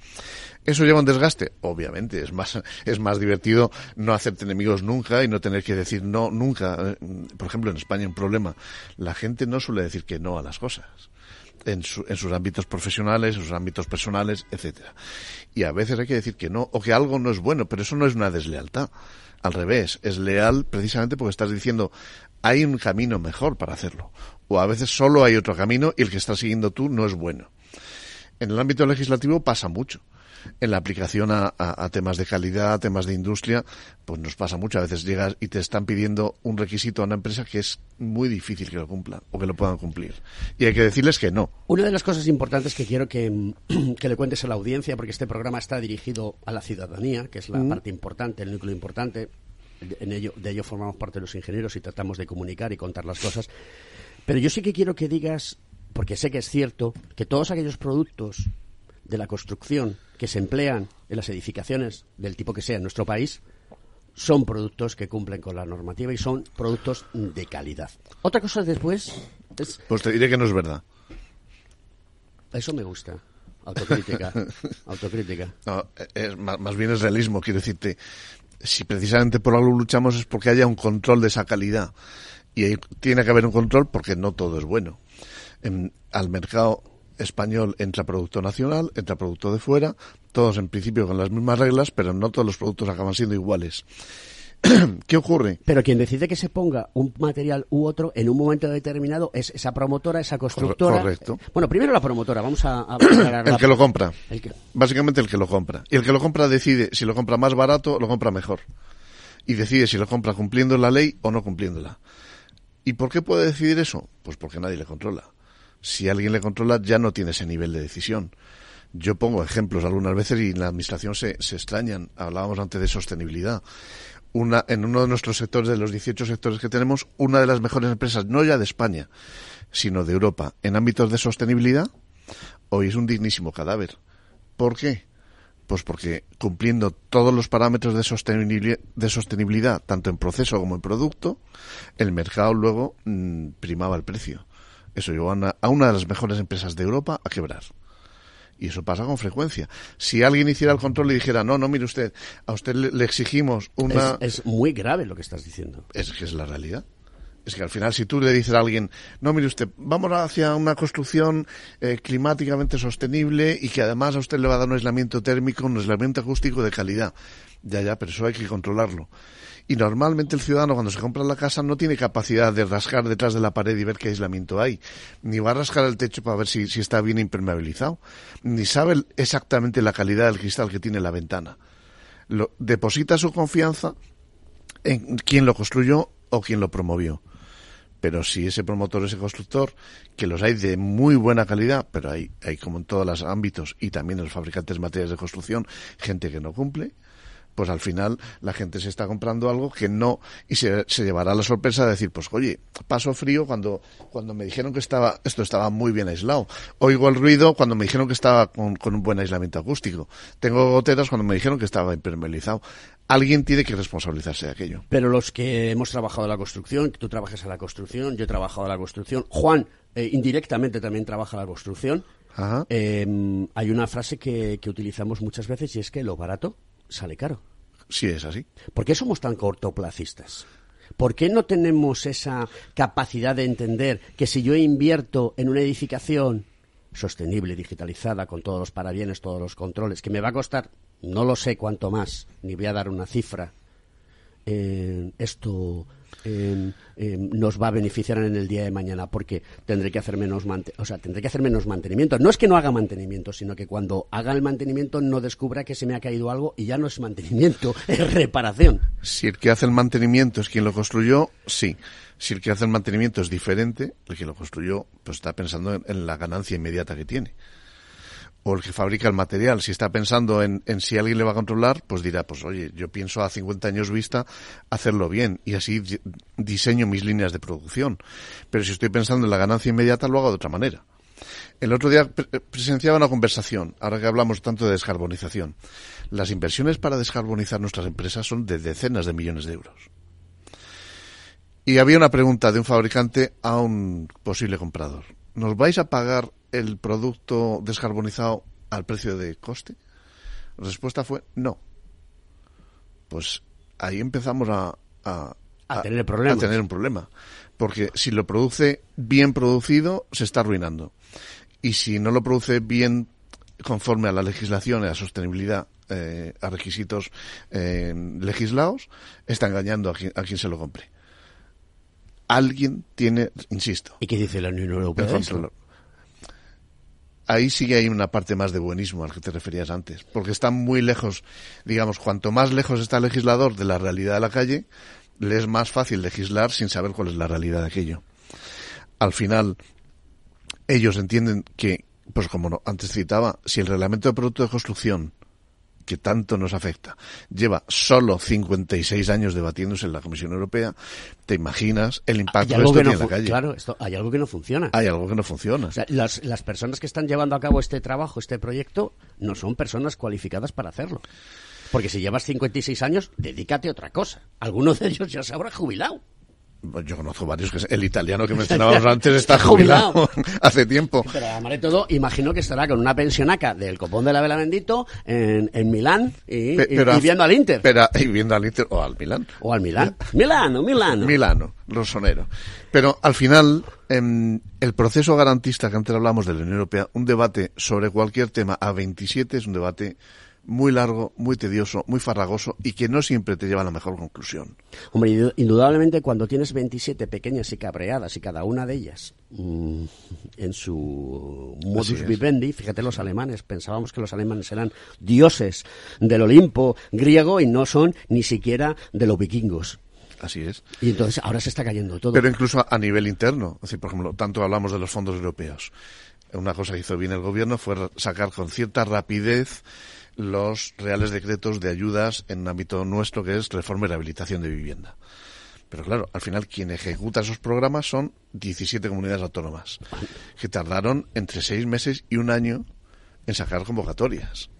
¿Eso lleva un desgaste? Obviamente, es más, es más divertido no hacerte enemigos nunca y no tener que decir no nunca. Por ejemplo, en España un problema. La gente no suele decir que no a las cosas. En, su- en sus ámbitos profesionales, en sus ámbitos personales, etcétera. Y a veces hay que decir que no, o que algo no es bueno, pero eso no es una deslealtad. Al revés, es leal precisamente porque estás diciendo hay un camino mejor para hacerlo. O a veces solo hay otro camino y el que estás siguiendo tú no es bueno. En el ámbito legislativo pasa mucho. En la aplicación a, a- a temas de calidad, a temas de industria, pues nos pasa mucho. A veces llegas y te están pidiendo un requisito a una empresa que es muy difícil que lo cumplan o que lo puedan cumplir. Y hay que decirles que no. Una de las cosas importantes que quiero que, que le cuentes a la audiencia, porque este programa está dirigido a la ciudadanía, que es la Mm. parte importante, el núcleo importante. En ello, de ello formamos parte los ingenieros y tratamos de comunicar y contar las cosas. Pero yo sí que quiero que digas, porque sé que es cierto, que todos aquellos productos de la construcción que se emplean en las edificaciones del tipo que sea en nuestro país son productos que cumplen con la normativa y son productos de calidad. Otra cosa después es Pues te diré que no es verdad. eso me gusta. Autocrítica. Autocrítica. No, es, más, más bien es realismo, quiero decirte. Si precisamente por algo luchamos es porque haya un control de esa calidad. Y ahí tiene que haber un control porque no todo es bueno. En- al mercado español entra producto nacional, entra producto de fuera, todos en principio con las mismas reglas, pero no todos los productos acaban siendo iguales. ¿Qué ocurre? Pero quien decide que se ponga un material u otro en un momento determinado es esa promotora, esa constructora. correcto. Bueno, primero la promotora, vamos a, a El que lo compra. El que- Básicamente el que lo compra. Y el que lo compra decide si lo compra más barato, lo compra mejor. Y decide si lo compra cumpliendo la ley o no cumpliéndola. ¿Y por qué puede decidir eso? Pues porque nadie le controla. Si alguien le controla, ya no tiene ese nivel de decisión. Yo pongo ejemplos algunas veces y en la administración se, se extrañan. Hablábamos antes de sostenibilidad. Una, en uno de nuestros sectores, de los 18 sectores que tenemos, una de las mejores empresas, no ya de España, sino de Europa, en ámbitos de sostenibilidad, hoy es un dignísimo cadáver. ¿Por qué? Pues porque cumpliendo todos los parámetros de sostenibilidad, de sostenibilidad tanto en proceso como en producto, el mercado luego mm, primaba el precio. Eso llevó a una, a una de las mejores empresas de Europa a quebrar. Y eso pasa con frecuencia. Si alguien hiciera el control y dijera, no, no, mire usted, a usted le, le exigimos una... Es, es muy grave lo que estás diciendo. Es que es la realidad. Es que al final, si tú le dices a alguien, no, mire usted, vamos hacia una construcción eh, climáticamente sostenible y que además a usted le va a dar un aislamiento térmico, un aislamiento acústico de calidad. Ya, ya, pero eso hay que controlarlo. Y normalmente el ciudadano cuando se compra la casa no tiene capacidad de rascar detrás de la pared y ver qué aislamiento hay. Ni va a rascar el techo para ver si, si está bien impermeabilizado. Ni sabe exactamente la calidad del cristal que tiene la ventana. Lo, deposita su confianza en quién lo construyó o quién lo promovió. Pero si ese promotor, ese constructor, que los hay de muy buena calidad, pero hay, hay como en todos los ámbitos y también en los fabricantes de materiales de construcción, gente que no cumple, pues al final la gente se está comprando algo que no, y se, se llevará la sorpresa de decir, pues oye, paso frío cuando, cuando me dijeron que estaba, esto estaba muy bien aislado. Oigo el ruido cuando me dijeron que estaba con, con un buen aislamiento acústico. Tengo goteras cuando me dijeron que estaba impermeabilizado. Alguien tiene que responsabilizarse de aquello. Pero los que hemos trabajado en la construcción, tú trabajas en la construcción, yo he trabajado en la construcción, Juan eh, indirectamente también trabaja en la construcción. Ajá. Eh, hay una frase que, que utilizamos muchas veces y es que lo barato sale caro. Sí, es así. ¿Por qué somos tan cortoplacistas? ¿Por qué no tenemos esa capacidad de entender que si yo invierto en una edificación sostenible, digitalizada, con todos los parabienes, todos los controles, que me va a costar, no lo sé cuánto más, ni voy a dar una cifra, eh, esto eh, eh, nos va a beneficiar en el día de mañana porque tendré que hacer menos o sea, tendré que hacer menos mantenimiento. No es que no haga mantenimiento, sino que cuando haga el mantenimiento no descubra que se me ha caído algo y ya no es mantenimiento, es reparación. Si el que hace el mantenimiento es quien lo construyó, sí. Si el que hace el mantenimiento es diferente, el que lo construyó, pues está pensando en, en la ganancia inmediata que tiene. O el que fabrica el material, si está pensando en, si alguien le va a controlar, pues dirá, pues oye, yo pienso a 50 años vista hacerlo bien y así di- diseño mis líneas de producción. Pero si estoy pensando en la ganancia inmediata, lo hago de otra manera. El otro día presenciaba una conversación, ahora que hablamos tanto de descarbonización. Las inversiones para descarbonizar nuestras empresas son de decenas de millones de euros. Y había una pregunta de un fabricante a un posible comprador. ¿Nos vais a pagar el producto descarbonizado al precio de coste? La respuesta fue no. Pues ahí empezamos a, a, tener a tener un problema. Porque si lo produce bien producido, se está arruinando. Y si no lo produce bien conforme a la legislación y a la sostenibilidad, eh, a requisitos eh, legislados, está engañando a quien, a quien se lo compre. Alguien tiene, insisto. ¿Y qué dice la Unión Europea? Ahí sí que hay una parte más de buenismo al que te referías antes, porque está muy lejos, digamos, cuanto más lejos está el legislador de la realidad de la calle, le es más fácil legislar sin saber cuál es la realidad de aquello. Al final, ellos entienden que, pues como antes citaba, si el reglamento de producto de construcción que tanto nos afecta, lleva solo 56 años debatiéndose en la Comisión Europea, te imaginas el impacto de esto en la calle. Claro, esto, hay algo que no funciona. Hay algo que no funciona. las, las personas que están llevando a cabo este trabajo, este proyecto, no son personas cualificadas para hacerlo. Porque si llevas 56 años, dedícate a otra cosa. Alguno de ellos ya se habrá jubilado. Pues yo conozco varios que el italiano que mencionábamos antes está jubilado, hace tiempo. Pero además de todo, imagino que estará con una pensionaca del copón de la vela bendito en, en Milán y, viendo al Inter. Pero, y viendo al Inter o al Milán. O al Milán. Milano, Milano. Milano, rosonero. Pero al final, en el proceso garantista que antes hablamos de la Unión Europea, un debate sobre cualquier tema a 27 es un debate muy largo, muy tedioso, muy farragoso y que no siempre te lleva a la mejor conclusión. Hombre, indudablemente cuando tienes 27 pequeñas y cabreadas y cada una de ellas mm, en su modus vivendi, fíjate los alemanes, pensábamos que los alemanes eran dioses del Olimpo griego y no son ni siquiera de los vikingos. Así es. Y entonces ahora se está cayendo todo. Pero incluso a nivel interno, es por ejemplo, tanto hablamos de los fondos europeos. Una cosa que hizo bien el gobierno fue sacar con cierta rapidez los reales decretos de ayudas en un ámbito nuestro que es reforma y rehabilitación de vivienda. Pero claro, al final quien ejecuta esos programas son 17 comunidades autónomas, que tardaron entre seis meses y un año en sacar convocatorias.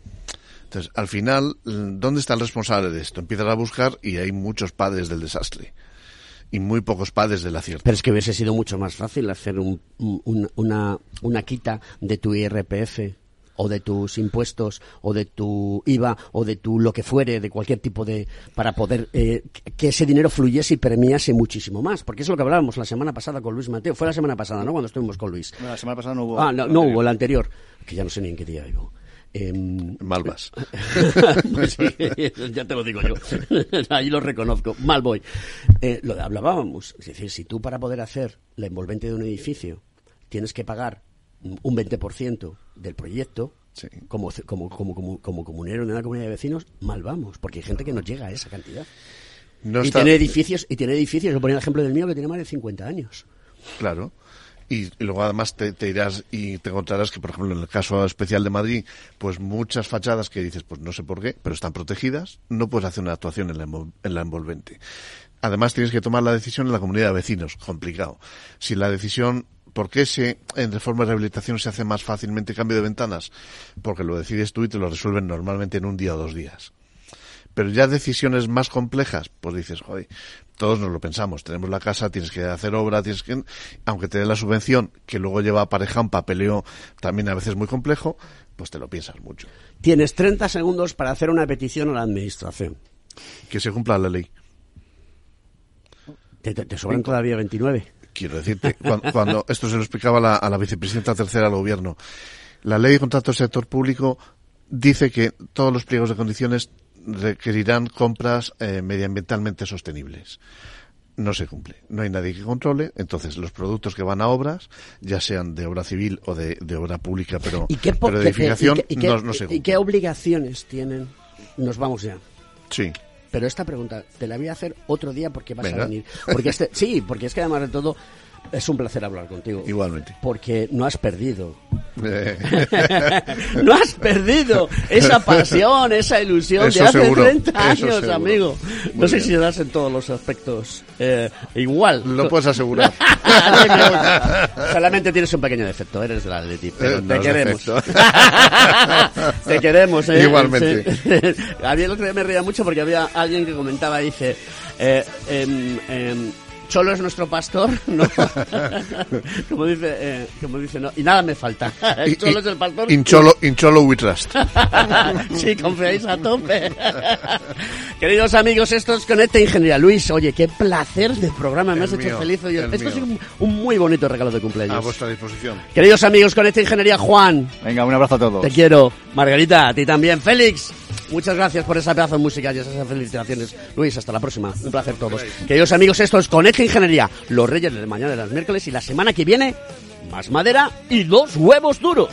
Entonces, al final, ¿dónde está el responsable de esto? Empiezas a buscar y hay muchos padres del desastre y muy pocos padres del acierto. Pero es que hubiese sido mucho más fácil hacer una, una quita de tu IRPF o de tus impuestos o de tu IVA o de tu lo que fuere, de cualquier tipo de... para poder eh, que ese dinero fluyese y premiase muchísimo más. Porque es lo que hablábamos la semana pasada con Luis Mateo. Fue la semana pasada, ¿no? Cuando estuvimos con Luis. la semana pasada no hubo. Ah, no, hubo, la anterior. Que ya no sé ni en qué día vivo. Eh, Malvas. pues ya te lo digo yo. Ahí lo reconozco. Mal voy. Eh, lo hablábamos. Es decir, si tú para poder hacer la envolvente de un edificio tienes que pagar un 20% del proyecto, como, como, como, como, comunero de una comunidad de vecinos, mal vamos, porque hay gente que no llega a esa cantidad. y tiene edificios, y tiene edificios, yo ponía el ejemplo del mío que tiene más de 50 años. Claro. Y, luego además te, irás y te encontrarás que, por ejemplo, en el caso especial de Madrid, pues muchas fachadas que dices, pues no sé por qué, pero están protegidas, no puedes hacer una actuación en la, en la envolvente. Además tienes que tomar la decisión en la comunidad de vecinos, complicado. Si la decisión ¿Por qué se, en reforma de rehabilitación se hace más fácilmente cambio de ventanas? Porque lo decides tú y te lo resuelven normalmente en un día o dos días. Pero ya decisiones más complejas, pues dices, joder, todos nos lo pensamos. Tenemos la casa, tienes que hacer obra, tienes que, aunque te dé la subvención, que luego lleva apareja un papeleo también a veces muy complejo, pues te lo piensas mucho. Tienes 30 segundos para hacer una petición a la administración. Que se cumpla la ley. Te, te sobran todavía 29. Quiero decirte, cuando, esto se lo explicaba a la vicepresidenta tercera del gobierno, la ley de contrato del sector público dice que todos los pliegos de condiciones requerirán compras eh, medioambientalmente sostenibles. No se cumple. No hay nadie que controle. Entonces, los productos que van a obras, ya sean de obra civil o de, obra pública, pero, ¿Y qué, de edificación, no, se cumple. ¿Y qué obligaciones tienen? Nos vamos ya. Sí. Pero esta pregunta te la voy a hacer otro día porque vas a venir. Porque este, sí, porque es que además de todo es un placer hablar contigo. Igualmente. Porque no has perdido no has perdido esa pasión, esa ilusión Eso de hace seguro, 30 eso años, amigo. Muy no sé bien. si das en todos los aspectos eh, igual. Lo puedes asegurar. Solamente tienes un pequeño defecto, eres del Atleti, pero Eh, te no queremos. te queremos, ¿eh? Igualmente. Había el otro día me reía mucho porque había alguien que comentaba, dice, eh, em, em, Cholo es nuestro pastor, ¿no? como dice, eh, como dice, no, y nada me falta. Cholo y- es el pastor. Incholo, Incholo we trust. sí, confiáis a tope. Queridos amigos, esto es Conecta Ingeniería. Luis, oye, qué placer de programa, me El has hecho feliz. Oye, el esto es un, un muy bonito regalo de cumpleaños. A vuestra disposición. Queridos amigos, Conecta Ingeniería, Juan, Venga, un abrazo a todos. te quiero. Margarita, a ti también. Félix, muchas gracias por esa pedazo de música y esas felicitaciones. Luis, hasta la próxima. Un placer todos. Queridos amigos, esto es Conecta Ingeniería. Los reyes de mañana de los miércoles y la semana que viene, más madera y dos huevos duros.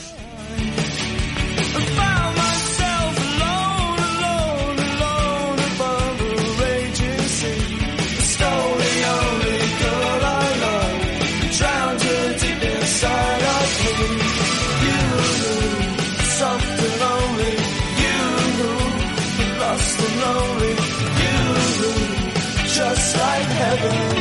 together.